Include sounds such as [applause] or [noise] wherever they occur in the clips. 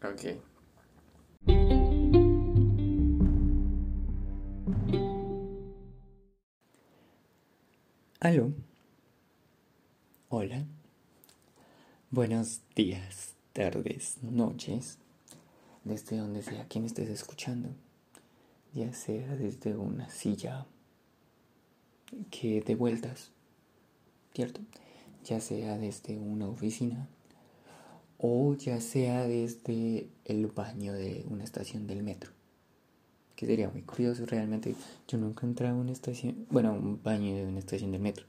Ok. Aló. Hola. Buenos días, tardes, noches. Desde donde sea que me estés escuchando. Ya sea desde una silla que de vueltas. ¿Cierto? Ya sea desde una oficina o ya sea desde el baño de una estación del metro. Que sería muy curioso realmente. Yo nunca he entrado a una estación, bueno, un baño de una estación del metro.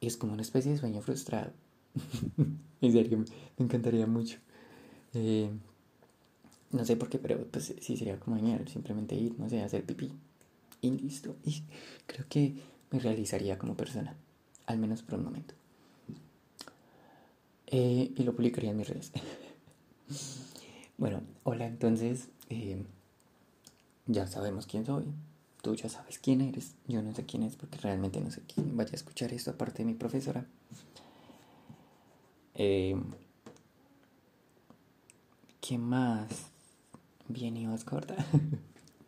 Y es como una especie de sueño frustrado. [laughs] en serio, me encantaría mucho. Eh, no sé por qué, pero pues sí sería como genial. Simplemente ir, no sé, hacer pipí. Y listo. Y creo que me realizaría como persona. Al menos por un momento. Eh, y lo publicaría en mis redes. [laughs] bueno, hola, entonces eh, ya sabemos quién soy. Tú ya sabes quién eres. Yo no sé quién es porque realmente no sé quién vaya a escuchar esto aparte de mi profesora. Eh, ¿Qué más? Bien y más corta.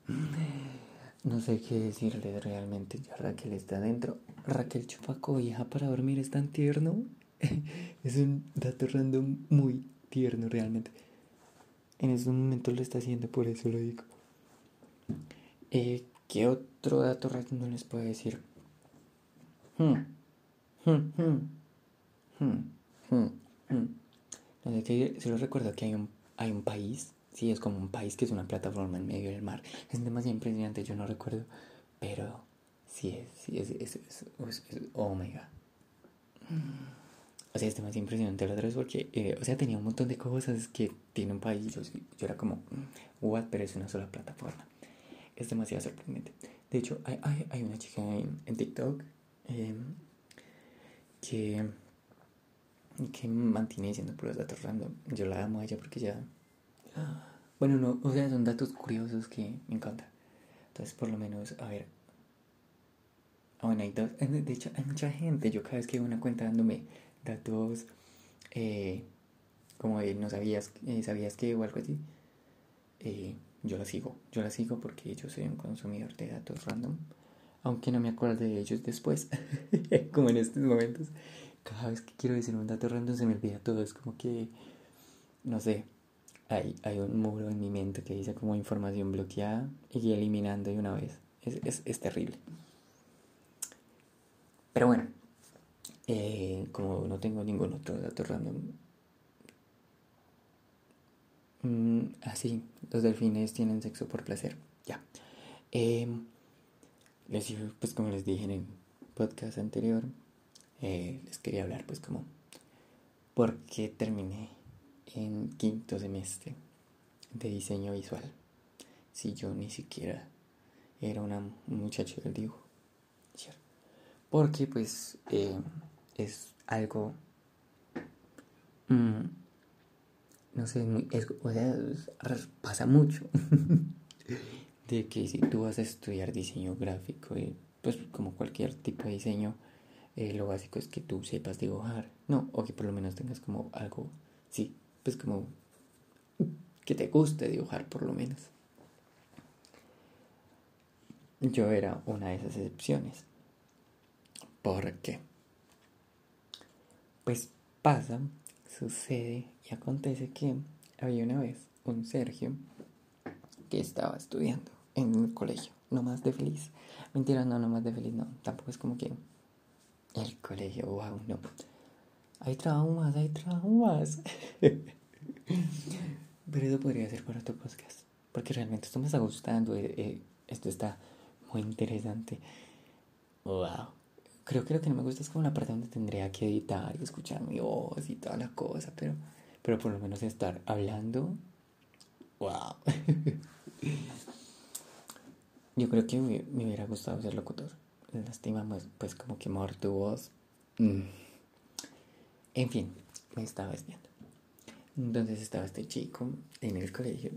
[laughs] no sé qué decirle realmente. Ya Raquel está adentro. Raquel chupaco hija para dormir es tan tierno. [laughs] es un dato random muy tierno realmente. En este momento lo está haciendo, por eso lo digo. Eh, ¿Qué otro dato random les puedo decir? Hmm. Hmm, hmm. No sé solo recuerdo que hay un, hay un país, sí, es como un país que es una plataforma en medio del mar. Es demasiado impresionante, yo no recuerdo, pero sí es, sí es, es, es, god. O sea, es demasiado impresionante la otra vez porque, eh, o sea, tenía un montón de cosas que tiene un país. Yo, yo era como, what, pero es una sola plataforma. Es demasiado sorprendente. De hecho, hay, hay, hay una chica en, en TikTok eh, que, que mantiene diciendo puros datos random. Yo la amo a ella porque ya. Bueno, no, o sea, son datos curiosos que me encantan. Entonces, por lo menos, a ver. Ah, bueno, hay dos. De hecho, hay mucha gente. Yo cada vez que veo una cuenta dándome datos eh, como de no sabías, eh, sabías que o algo así, eh, yo la sigo. Yo la sigo porque yo soy un consumidor de datos random. Aunque no me acuerdo de ellos después, [laughs] como en estos momentos. Cada vez que quiero decir un dato random se me olvida todo. Es como que, no sé, hay, hay un muro en mi mente que dice como información bloqueada y eliminando de una vez. Es, es, es terrible. Pero bueno, eh, como no tengo ningún otro dato random. Mm, así, los delfines tienen sexo por placer. Ya. Eh, les pues como les dije en el podcast anterior, eh, les quería hablar pues como por qué terminé en quinto semestre de diseño visual. Si yo ni siquiera era una, un muchacho del dibujo. Porque pues eh, es algo, mm, no sé, es, o sea, pasa mucho. [laughs] de que si tú vas a estudiar diseño gráfico, eh, pues como cualquier tipo de diseño, eh, lo básico es que tú sepas dibujar, ¿no? O que por lo menos tengas como algo, sí, pues como que te guste dibujar por lo menos. Yo era una de esas excepciones. ¿Por qué? Pues pasa, sucede y acontece que había una vez un Sergio que estaba estudiando en un colegio, no más de feliz. Mentira, no, no más de feliz, no. Tampoco es como que el colegio, wow, no. Hay traumas, hay traumas. [laughs] Pero eso podría ser para otro podcast. Porque realmente esto me está gustando. Eh, eh, esto está muy interesante. Wow. Creo que lo que no me gusta es como la parte donde tendría que editar y escuchar mi voz y toda la cosa, pero, pero por lo menos estar hablando. ¡Wow! [laughs] Yo creo que me, hubiera gustado ser locutor. Lástima, pues, pues como que mejor tu voz. Mm. En fin, me estaba desviando. Entonces estaba este chico en el colegio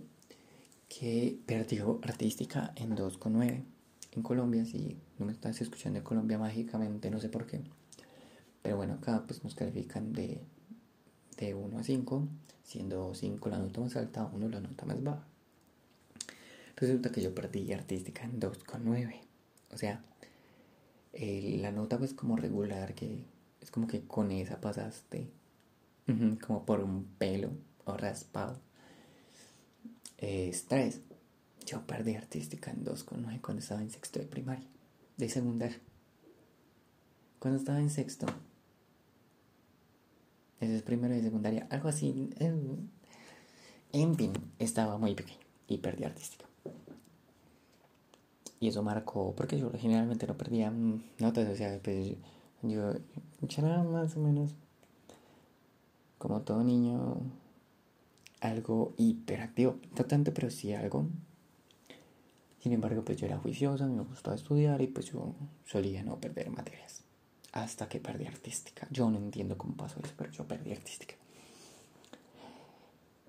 que perdió artística en 2,9 en Colombia, si no me estás escuchando en Colombia mágicamente, no sé por qué. Pero bueno, acá pues nos califican de, de 1 a 5, siendo 5 la nota más alta, 1 la nota más baja. Resulta que yo perdí artística en 2,9. O sea, la nota pues como regular, que es como que con esa pasaste como por un pelo o raspado. Es 3. Yo perdí artística en 2,9 cuando estaba en sexto de primaria, de secundaria. Cuando estaba en sexto, eso es primero de secundaria, algo así. En fin, estaba muy pequeño y perdí artística. Y eso marcó, porque yo generalmente no perdía notas, o sea, pues yo, yo era más o menos como todo niño algo hiperactivo, no tanto, pero sí algo. Sin embargo, pues yo era juiciosa, me gustaba estudiar y pues yo solía no perder materias. Hasta que perdí artística. Yo no entiendo cómo pasó eso, pero yo perdí artística.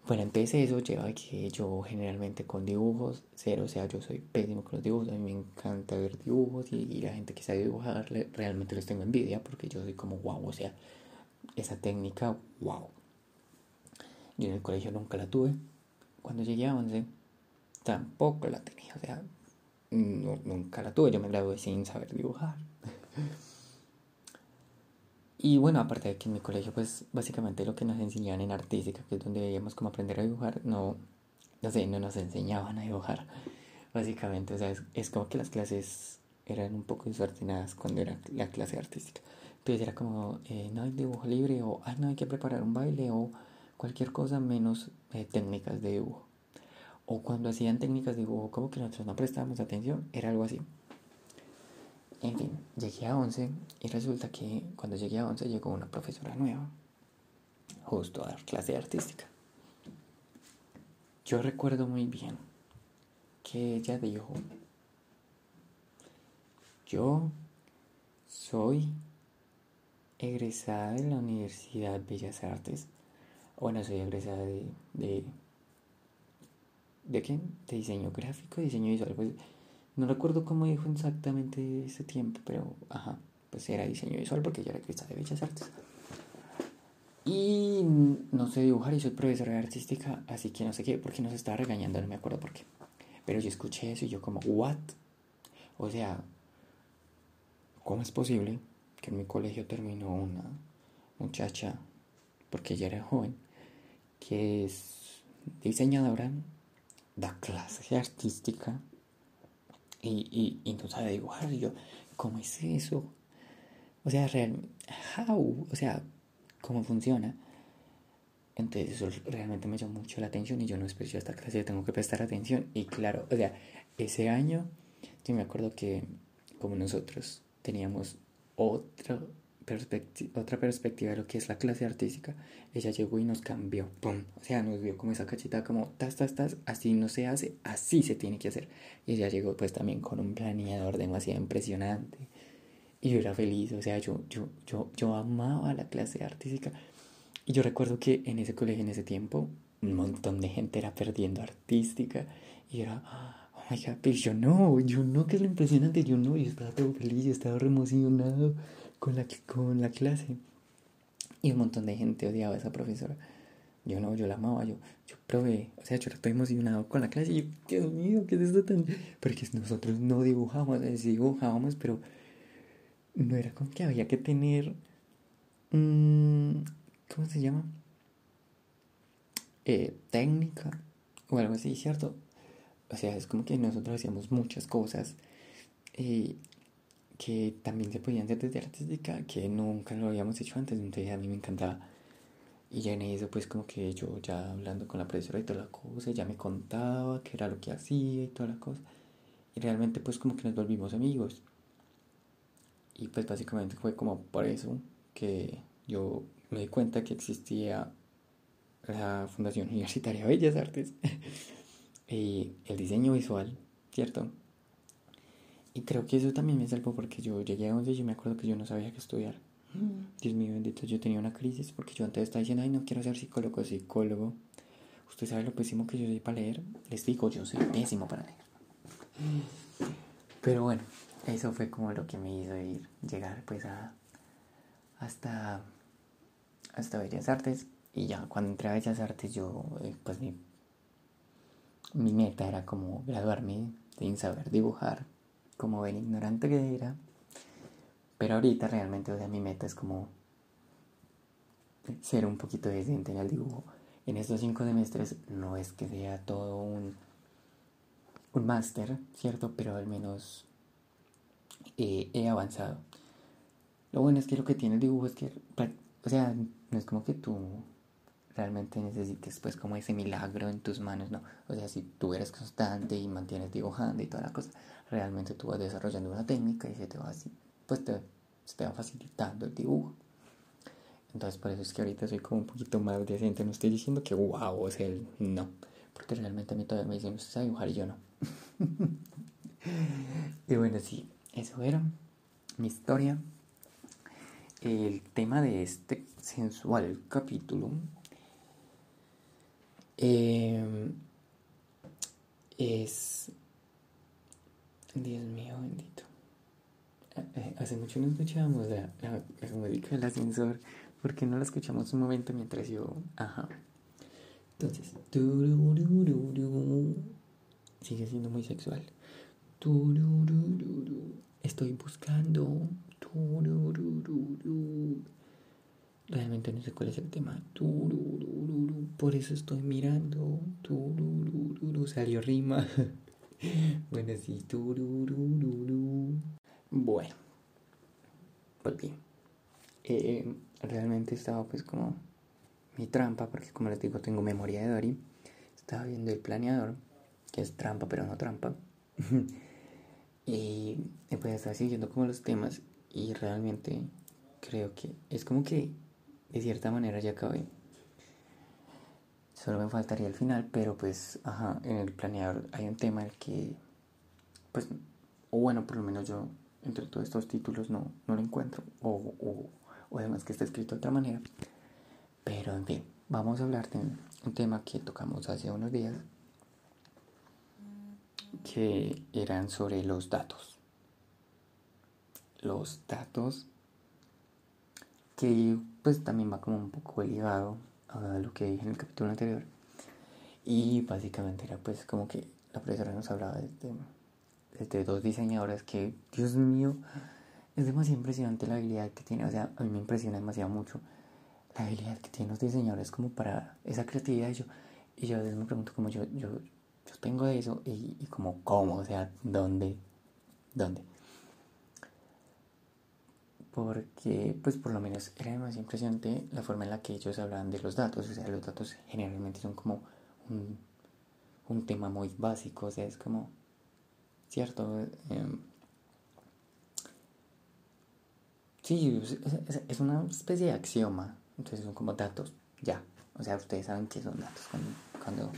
Bueno, entonces eso lleva a que yo generalmente con dibujos, cero, o sea, yo soy pésimo con los dibujos, a mí me encanta ver dibujos y, la gente que sabe dibujar realmente les tengo envidia porque yo soy como wow, o sea, esa técnica, wow. Yo en el colegio nunca la tuve. Cuando llegué a 11, tampoco la tenía. O sea, nunca la tuve. Yo me gradué sin saber dibujar. [laughs] y bueno, aparte de que en mi colegio, pues básicamente lo que nos enseñaban en artística, que es donde veíamos cómo aprender a dibujar, no, no sé, no nos enseñaban a dibujar. [laughs] Básicamente, o sea, es, como que las clases eran un poco desordenadas cuando era la clase artística. Entonces era como, eh, no hay dibujo libre, o ay, no hay que preparar un baile, o cualquier cosa menos eh, técnicas de dibujo. O cuando hacían técnicas de dibujo como que nosotros no prestábamos atención, era algo así. En fin, llegué a 11 y resulta que cuando llegué a 11 llegó una profesora nueva, justo a dar clase artística. Yo recuerdo muy bien que ella dijo, yo soy egresada de la Universidad Bellas Artes bueno, soy egresada de, de. ¿De qué? De diseño gráfico, diseño visual. Pues no recuerdo cómo dijo exactamente ese tiempo, pero ajá, pues era diseño visual porque yo era egresada de Bellas Artes. Y no sé dibujar y soy profesora de artística, así que no sé qué, porque nos estaba regañando, no me acuerdo por qué. Pero yo escuché eso y yo como, ¿what? O sea, ¿cómo es posible que en mi colegio terminó una muchacha, porque ella era joven, que es diseñadora, da clases artística y, y, no sabe dibujar. Y yo, ¿cómo es eso? O sea, real, how? O sea, ¿cómo funciona? Entonces eso realmente me llamó mucho la atención y yo no espero esta clase, tengo que prestar atención. Y claro, o sea, ese año yo me acuerdo que como nosotros teníamos otro otra perspectiva de lo que es la clase artística, ella llegó y nos cambió, ¡pum! O sea, nos dio como esa cachita, como, tas, tas, tas, así no se hace, así se tiene que hacer. Y ella llegó pues también con un planeador demasiado impresionante. Y yo era feliz, o sea, yo, yo, yo, yo amaba la clase artística. Y yo recuerdo que en ese colegio, en ese tiempo, un montón de gente era perdiendo artística. Y era, oh my god, pero yo no, yo no, que es lo impresionante, yo no, yo estaba todo feliz, yo estaba re emocionado con la, con la clase. Y un montón de gente odiaba a esa profesora. Yo no, yo la amaba, yo, yo probé, o sea, yo estoy emocionado con la clase y yo, Dios mío, ¿qué es esto tan...? Porque nosotros no dibujamos, sí dibujábamos, pero no era como que había que tener... ¿Cómo se llama? Eh, técnica o algo así, ¿cierto? O sea, es como que nosotros hacíamos muchas cosas y que también se podían hacer desde artística, que nunca lo habíamos hecho antes, entonces a mí me encantaba. Y ya en eso, pues como que yo ya hablando con la profesora y toda la cosa, ya me contaba qué era lo que hacía y toda la cosa. Y realmente pues como que nos volvimos amigos. Y pues básicamente fue como por eso que yo me di cuenta que existía la Fundación Universitaria Bellas Artes [laughs] y el diseño visual, ¿cierto? Y creo que eso también me salvó porque yo llegué a 11 y me acuerdo que yo no sabía qué estudiar. Mm. Dios mío bendito, yo tenía una crisis porque yo antes estaba diciendo, ay, no quiero ser psicólogo, psicólogo. Usted sabe lo pésimo que yo soy para leer. Les digo, yo soy pésimo para leer. Pero bueno, eso fue como lo que me hizo ir, llegar pues a hasta, hasta Bellas Artes. Y ya cuando entré a Bellas Artes yo, eh, pues mi, mi meta era como graduarme sin saber dibujar, como el ignorante que era. Pero ahorita realmente, o sea, mi meta es como ser un poquito decente en el dibujo. En estos cinco semestres no es que sea todo un, un máster, ¿cierto? Pero al menos eh, he avanzado. Lo bueno es que lo que tiene el dibujo es que, o sea, no es como que tú realmente necesites pues como ese milagro en tus manos, ¿no? O sea, si tú eres constante y mantienes dibujando y toda la cosa, realmente tú vas desarrollando una técnica y se te va así, pues te, se te va facilitando el dibujo. Entonces por eso es que ahorita soy como un poquito más decente, no estoy diciendo que wow, es el no, porque realmente a mí todavía me dicen, usted sabe dibujar y yo no. [laughs] y bueno, sí, eso era mi historia. El tema de este sensual capítulo eh, es... Dios mío, bendito. Eh, hace mucho no escuchábamos la, la, la música del ascensor. porque no la escuchamos un momento mientras yo... Ajá. Entonces... Sigue siendo muy sexual. Estoy buscando. Realmente no sé cuál es el tema. Por eso estoy mirando. Salió rima. [laughs] bueno, sí. Bueno. Volví. Eh, realmente estaba pues como mi trampa, porque como les digo, tengo memoria de Dory. Estaba viendo el planeador, que es trampa, pero no trampa. [laughs] y pues estaba siguiendo como los temas y realmente creo que es como que de cierta manera ya acabé. Solo me faltaría el final, pero pues, ajá, en el planeador hay un tema el que, pues, o bueno, por lo menos yo entre todos estos títulos no, no lo encuentro, o, o, o además que está escrito de otra manera. Pero en fin, vamos a hablar de un tema que tocamos hace unos días, que eran sobre los datos. Los datos que pues también va como un poco ligado a lo que dije en el capítulo anterior. Y básicamente era pues como que la profesora nos hablaba de, de, dos diseñadoras que, Dios mío, es demasiado impresionante la habilidad que tiene. O sea, a mí me impresiona demasiado mucho la habilidad que tienen los diseñadores como para esa creatividad. Y yo, y yo a veces me pregunto como yo, yo, yo tengo eso y, y como cómo, o sea, ¿dónde? ¿Dónde? Porque pues por lo menos era demasiado impresionante la forma en la que ellos hablaban de los datos, o sea, los datos generalmente son como un, un tema muy básico, o sea, es como, cierto, em, sí, es, una especie de axioma, entonces son como datos, ya, o sea, ustedes saben qué son datos cuando, cuando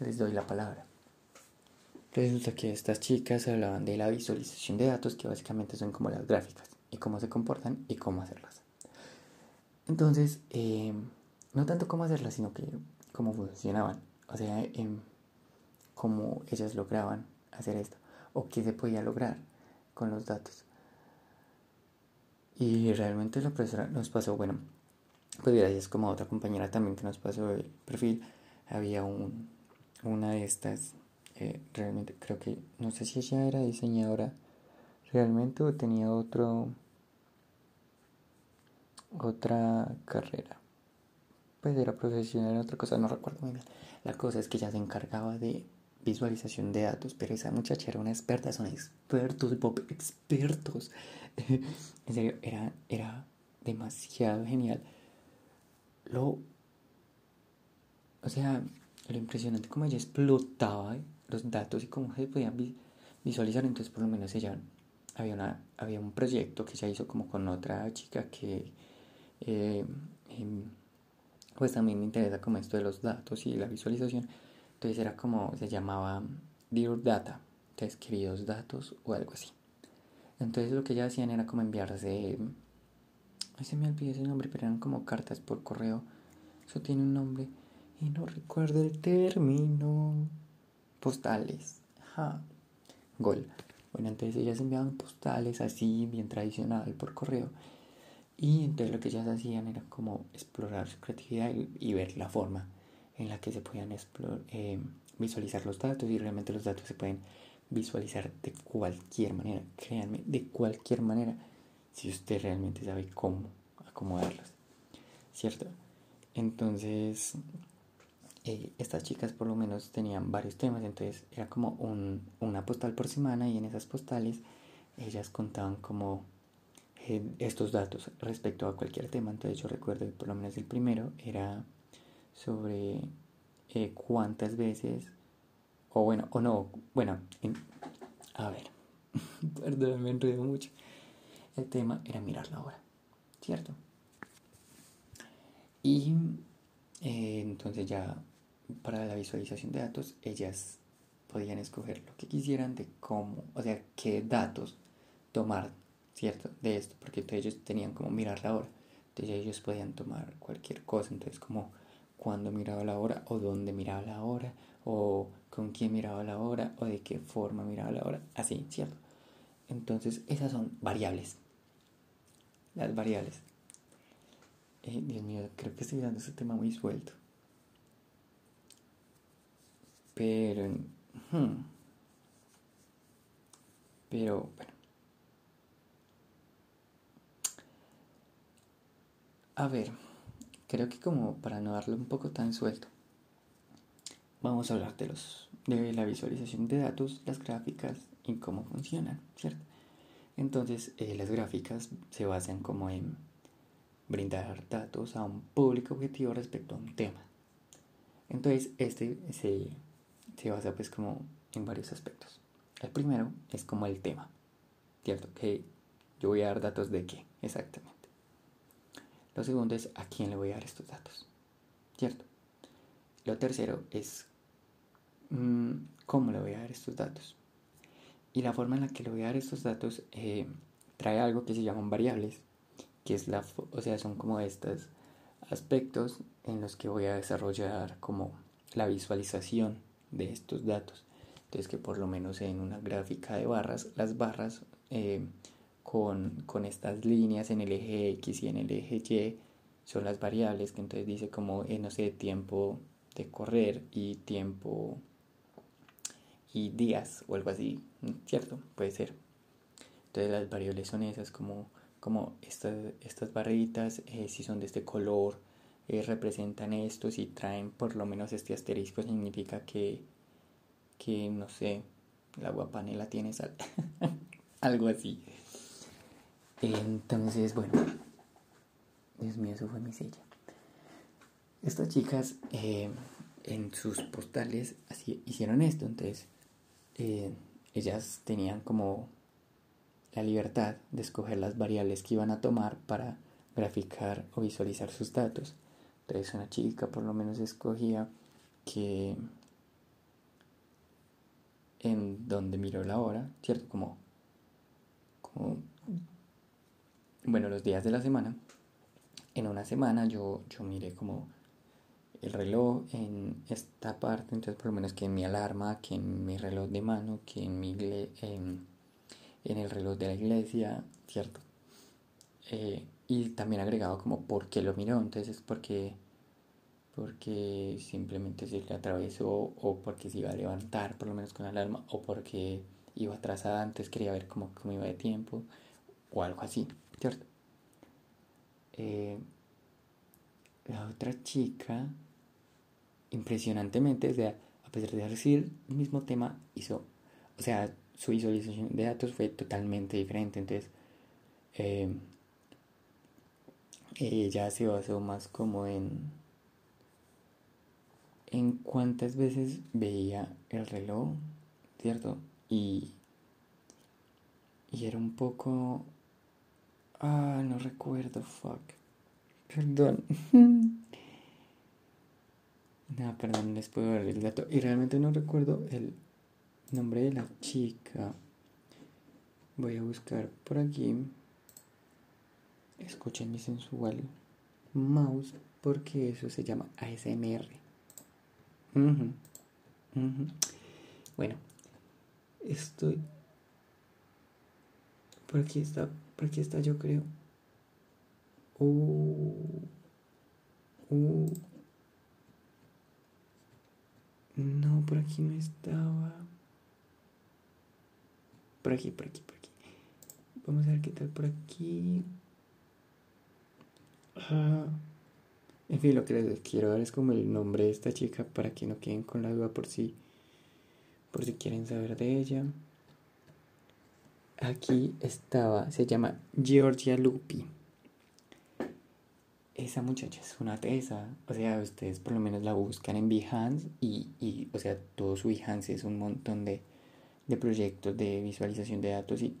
les doy la palabra. Resulta que estas chicas hablaban de la visualización de datos, que básicamente son como las gráficas y cómo se comportan y cómo hacerlas. Entonces, eh, no tanto cómo hacerlas, sino que cómo funcionaban. O sea, eh, cómo ellas lograban hacer esto. O qué se podía lograr con los datos. Y realmente la profesora nos pasó, bueno, pues gracias como a otra compañera también que nos pasó el perfil, había un, una de estas, eh, realmente creo que, no sé si ella era diseñadora realmente tenía otro otra carrera. Pues era profesional otra cosa no recuerdo muy bien. La cosa es que ella se encargaba de visualización de datos pero esa muchacha era una experta son expertos Bob expertos. [laughs] En serio era era demasiado genial. Lo o sea lo impresionante como ella explotaba los datos y cómo se podían visualizar entonces por lo menos ella había, una, había un proyecto que se hizo como con otra chica que eh, em, pues también me interesa como esto de los datos y la visualización. Entonces era como, se llamaba Dear Data, entonces queridos datos o algo así. Entonces lo que ya hacían era como enviarse, no se me olvidó ese nombre, pero eran como cartas por correo. Eso tiene un nombre y no recuerdo el término. Postales. Ja. Gol. Bueno, entonces ellas enviaban postales así, bien tradicional, por correo. Y entonces lo que ellas hacían era como explorar su creatividad y, ver la forma en la que se podían eh, visualizar los datos y realmente los datos se pueden visualizar de cualquier manera, créanme, de cualquier manera, si usted realmente sabe cómo acomodarlos, ¿cierto? Entonces, eh, estas chicas por lo menos tenían varios temas, entonces era como un, una postal por semana y en esas postales ellas contaban como eh, estos datos respecto a cualquier tema. Entonces yo recuerdo que por lo menos el primero era sobre eh, cuántas veces, o bueno, o no, bueno, a ver, [laughs] perdón, me enredo mucho. El tema era mirar la hora, ¿cierto? Y entonces ya para la visualización de datos, ellas podían escoger lo que quisieran de cómo, o sea, qué datos tomar ¿cierto? De esto, porque entonces ellos tenían como mirar la hora. Entonces ellos podían tomar cualquier cosa, entonces como cuándo miraba la hora o dónde miraba la hora o con quién miraba la hora o de qué forma miraba la hora, así, ¿cierto? Entonces esas son variables. Las variables. Eh, Dios mío, creo que estoy dando este tema muy suelto. Pero... Hmm, pero, bueno. A ver, creo que como para no darle un poco tan suelto, vamos a hablar de, los, de la visualización de datos, las gráficas y cómo funcionan, ¿cierto? Entonces, eh, las gráficas se basan como en brindar datos a un público objetivo respecto a un tema. Entonces, este se, se basa pues como en varios aspectos. El primero es como el tema, ¿cierto? Que yo voy a dar datos de qué exactamente. Lo segundo es a quién le voy a dar estos datos. ¿Cierto? Lo tercero es mm, cómo le voy a dar estos datos. Y la forma en la que le voy a dar estos datos eh, trae algo que se llaman variables, que es la, o sea, son como estos aspectos en los que voy a desarrollar como la visualización de estos datos. Entonces que por lo menos en una gráfica de barras, las barras eh, con, estas líneas en el eje X y en el eje Y son las variables que entonces dice como, eh, no sé, tiempo de correr y tiempo y días o algo así, ¿cierto? Puede ser. Entonces las variables son esas como, como estas, estas barritas, eh, si son de este color, eh, representan esto, si traen por lo menos este asterisco significa que, que no sé, la guapanela tiene sal, [laughs] algo así. Entonces, bueno, Dios mío, eso fue mi silla. Estas chicas eh, en sus postales hicieron esto, entonces eh, ellas tenían como la libertad de escoger las variables que iban a tomar para graficar o visualizar sus datos. Entonces una chica por lo menos escogía que en donde miró la hora, ¿cierto? Como, como bueno, los días de la semana. En una semana yo, yo miré como el reloj en esta parte, entonces por lo menos que en mi alarma, que en mi reloj de mano, que en, mi en, en el reloj de la iglesia, ¿cierto? Eh, y también agregado como por qué lo miró, entonces porque porque simplemente se le atravesó o porque se iba a levantar por lo menos con la alarma o porque iba atrasada antes quería ver cómo, cómo iba de tiempo o algo así. ¿cierto? Eh, la otra chica, impresionantemente, o sea, a pesar de decir el mismo tema, hizo, o sea, su visualización de datos fue totalmente diferente. Entonces, eh, ella se basó más como en en cuántas veces veía el reloj, ¿cierto? Y, y era un poco Ah, no recuerdo, fuck. Perdón. [laughs] no, perdón, les puedo dar el dato. Y realmente no recuerdo el nombre de la chica. Voy a buscar por aquí. Escuchen mi sensual mouse porque eso se llama ASMR. Bueno, estoy... Por aquí está por aquí está, yo creo. Uh, uh. No, por aquí no estaba. Por aquí, por aquí, por aquí. Vamos a ver qué tal por aquí. Ah. En fin, lo que les quiero dar es como el nombre de esta chica para que no queden con la duda por si, por si quieren saber de ella. Aquí estaba, se llama Georgia Lupi. Esa muchacha es una tesa, o sea, ustedes por lo menos la buscan en Behance y, y o sea, todo su Behance es un montón de, de proyectos de visualización de datos y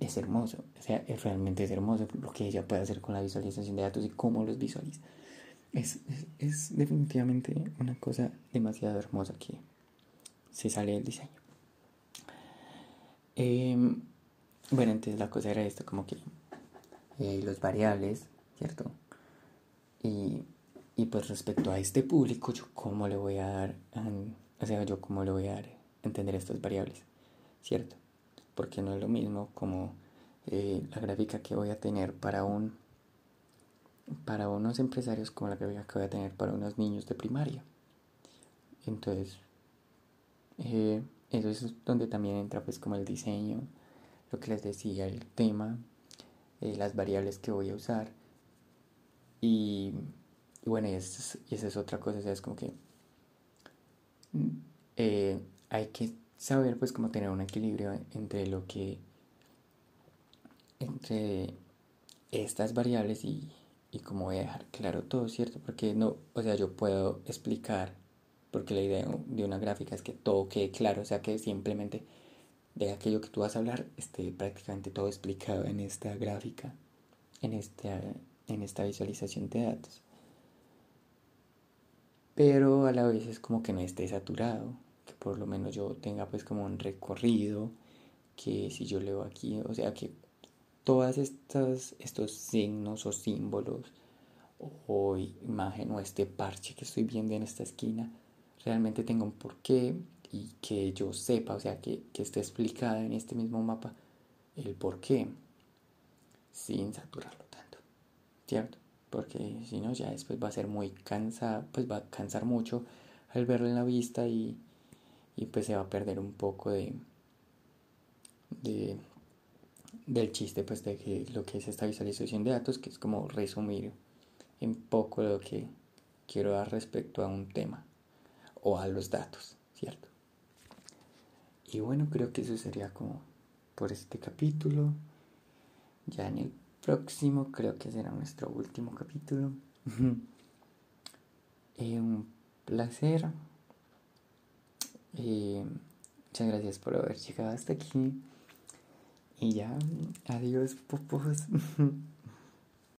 es hermoso, o sea, es, realmente es hermoso lo que ella puede hacer con la visualización de datos y cómo los visualiza. Es, es, definitivamente una cosa demasiado hermosa que se sale del diseño. Em, bueno, entonces la cosa era esto, como que eh, los variables, ¿cierto? Y, y, pues respecto a este público, yo cómo le voy a dar, o sea, yo cómo le voy a dar entender estas variables, ¿cierto? Porque no es lo mismo como eh, la gráfica que voy a tener para un para unos empresarios como la gráfica que voy a tener para unos niños de primaria. Entonces eh, eso es donde también entra pues como el diseño lo que les decía el tema eh, las variables que voy a usar. Y, bueno y esa es, otra cosa es como que hay que saber pues cómo tener un equilibrio entre lo que entre estas variables y, y cómo voy a dejar claro todo, ¿cierto? Porque no, o sea, yo puedo explicar, porque la idea de una gráfica es que todo quede claro, o sea, que simplemente de aquello que tú vas a hablar esté prácticamente todo explicado en esta gráfica, en esta, en esta visualización de datos. Pero a la vez es como que no esté saturado, que por lo menos yo tenga pues como un recorrido, que si yo leo aquí, o sea que todas estas estos signos o símbolos o imagen o este parche que estoy viendo en esta esquina realmente tenga un porqué y que yo sepa, o sea que, que esté explicada en este mismo mapa el porqué sin saturarlo tanto, ¿cierto? Porque si no ya después va a ser muy cansado, pues va a cansar mucho al verlo en la vista y, y pues se va a perder un poco de, de del chiste pues de que lo que es esta visualización de datos que es como resumir en poco lo que quiero dar respecto a un tema o a los datos cierto y bueno creo que eso sería como por este capítulo. Ya en el próximo creo que será nuestro último capítulo. [laughs] Eh, un placer y muchas gracias por haber llegado hasta aquí. Y ya, adiós, popos. [laughs]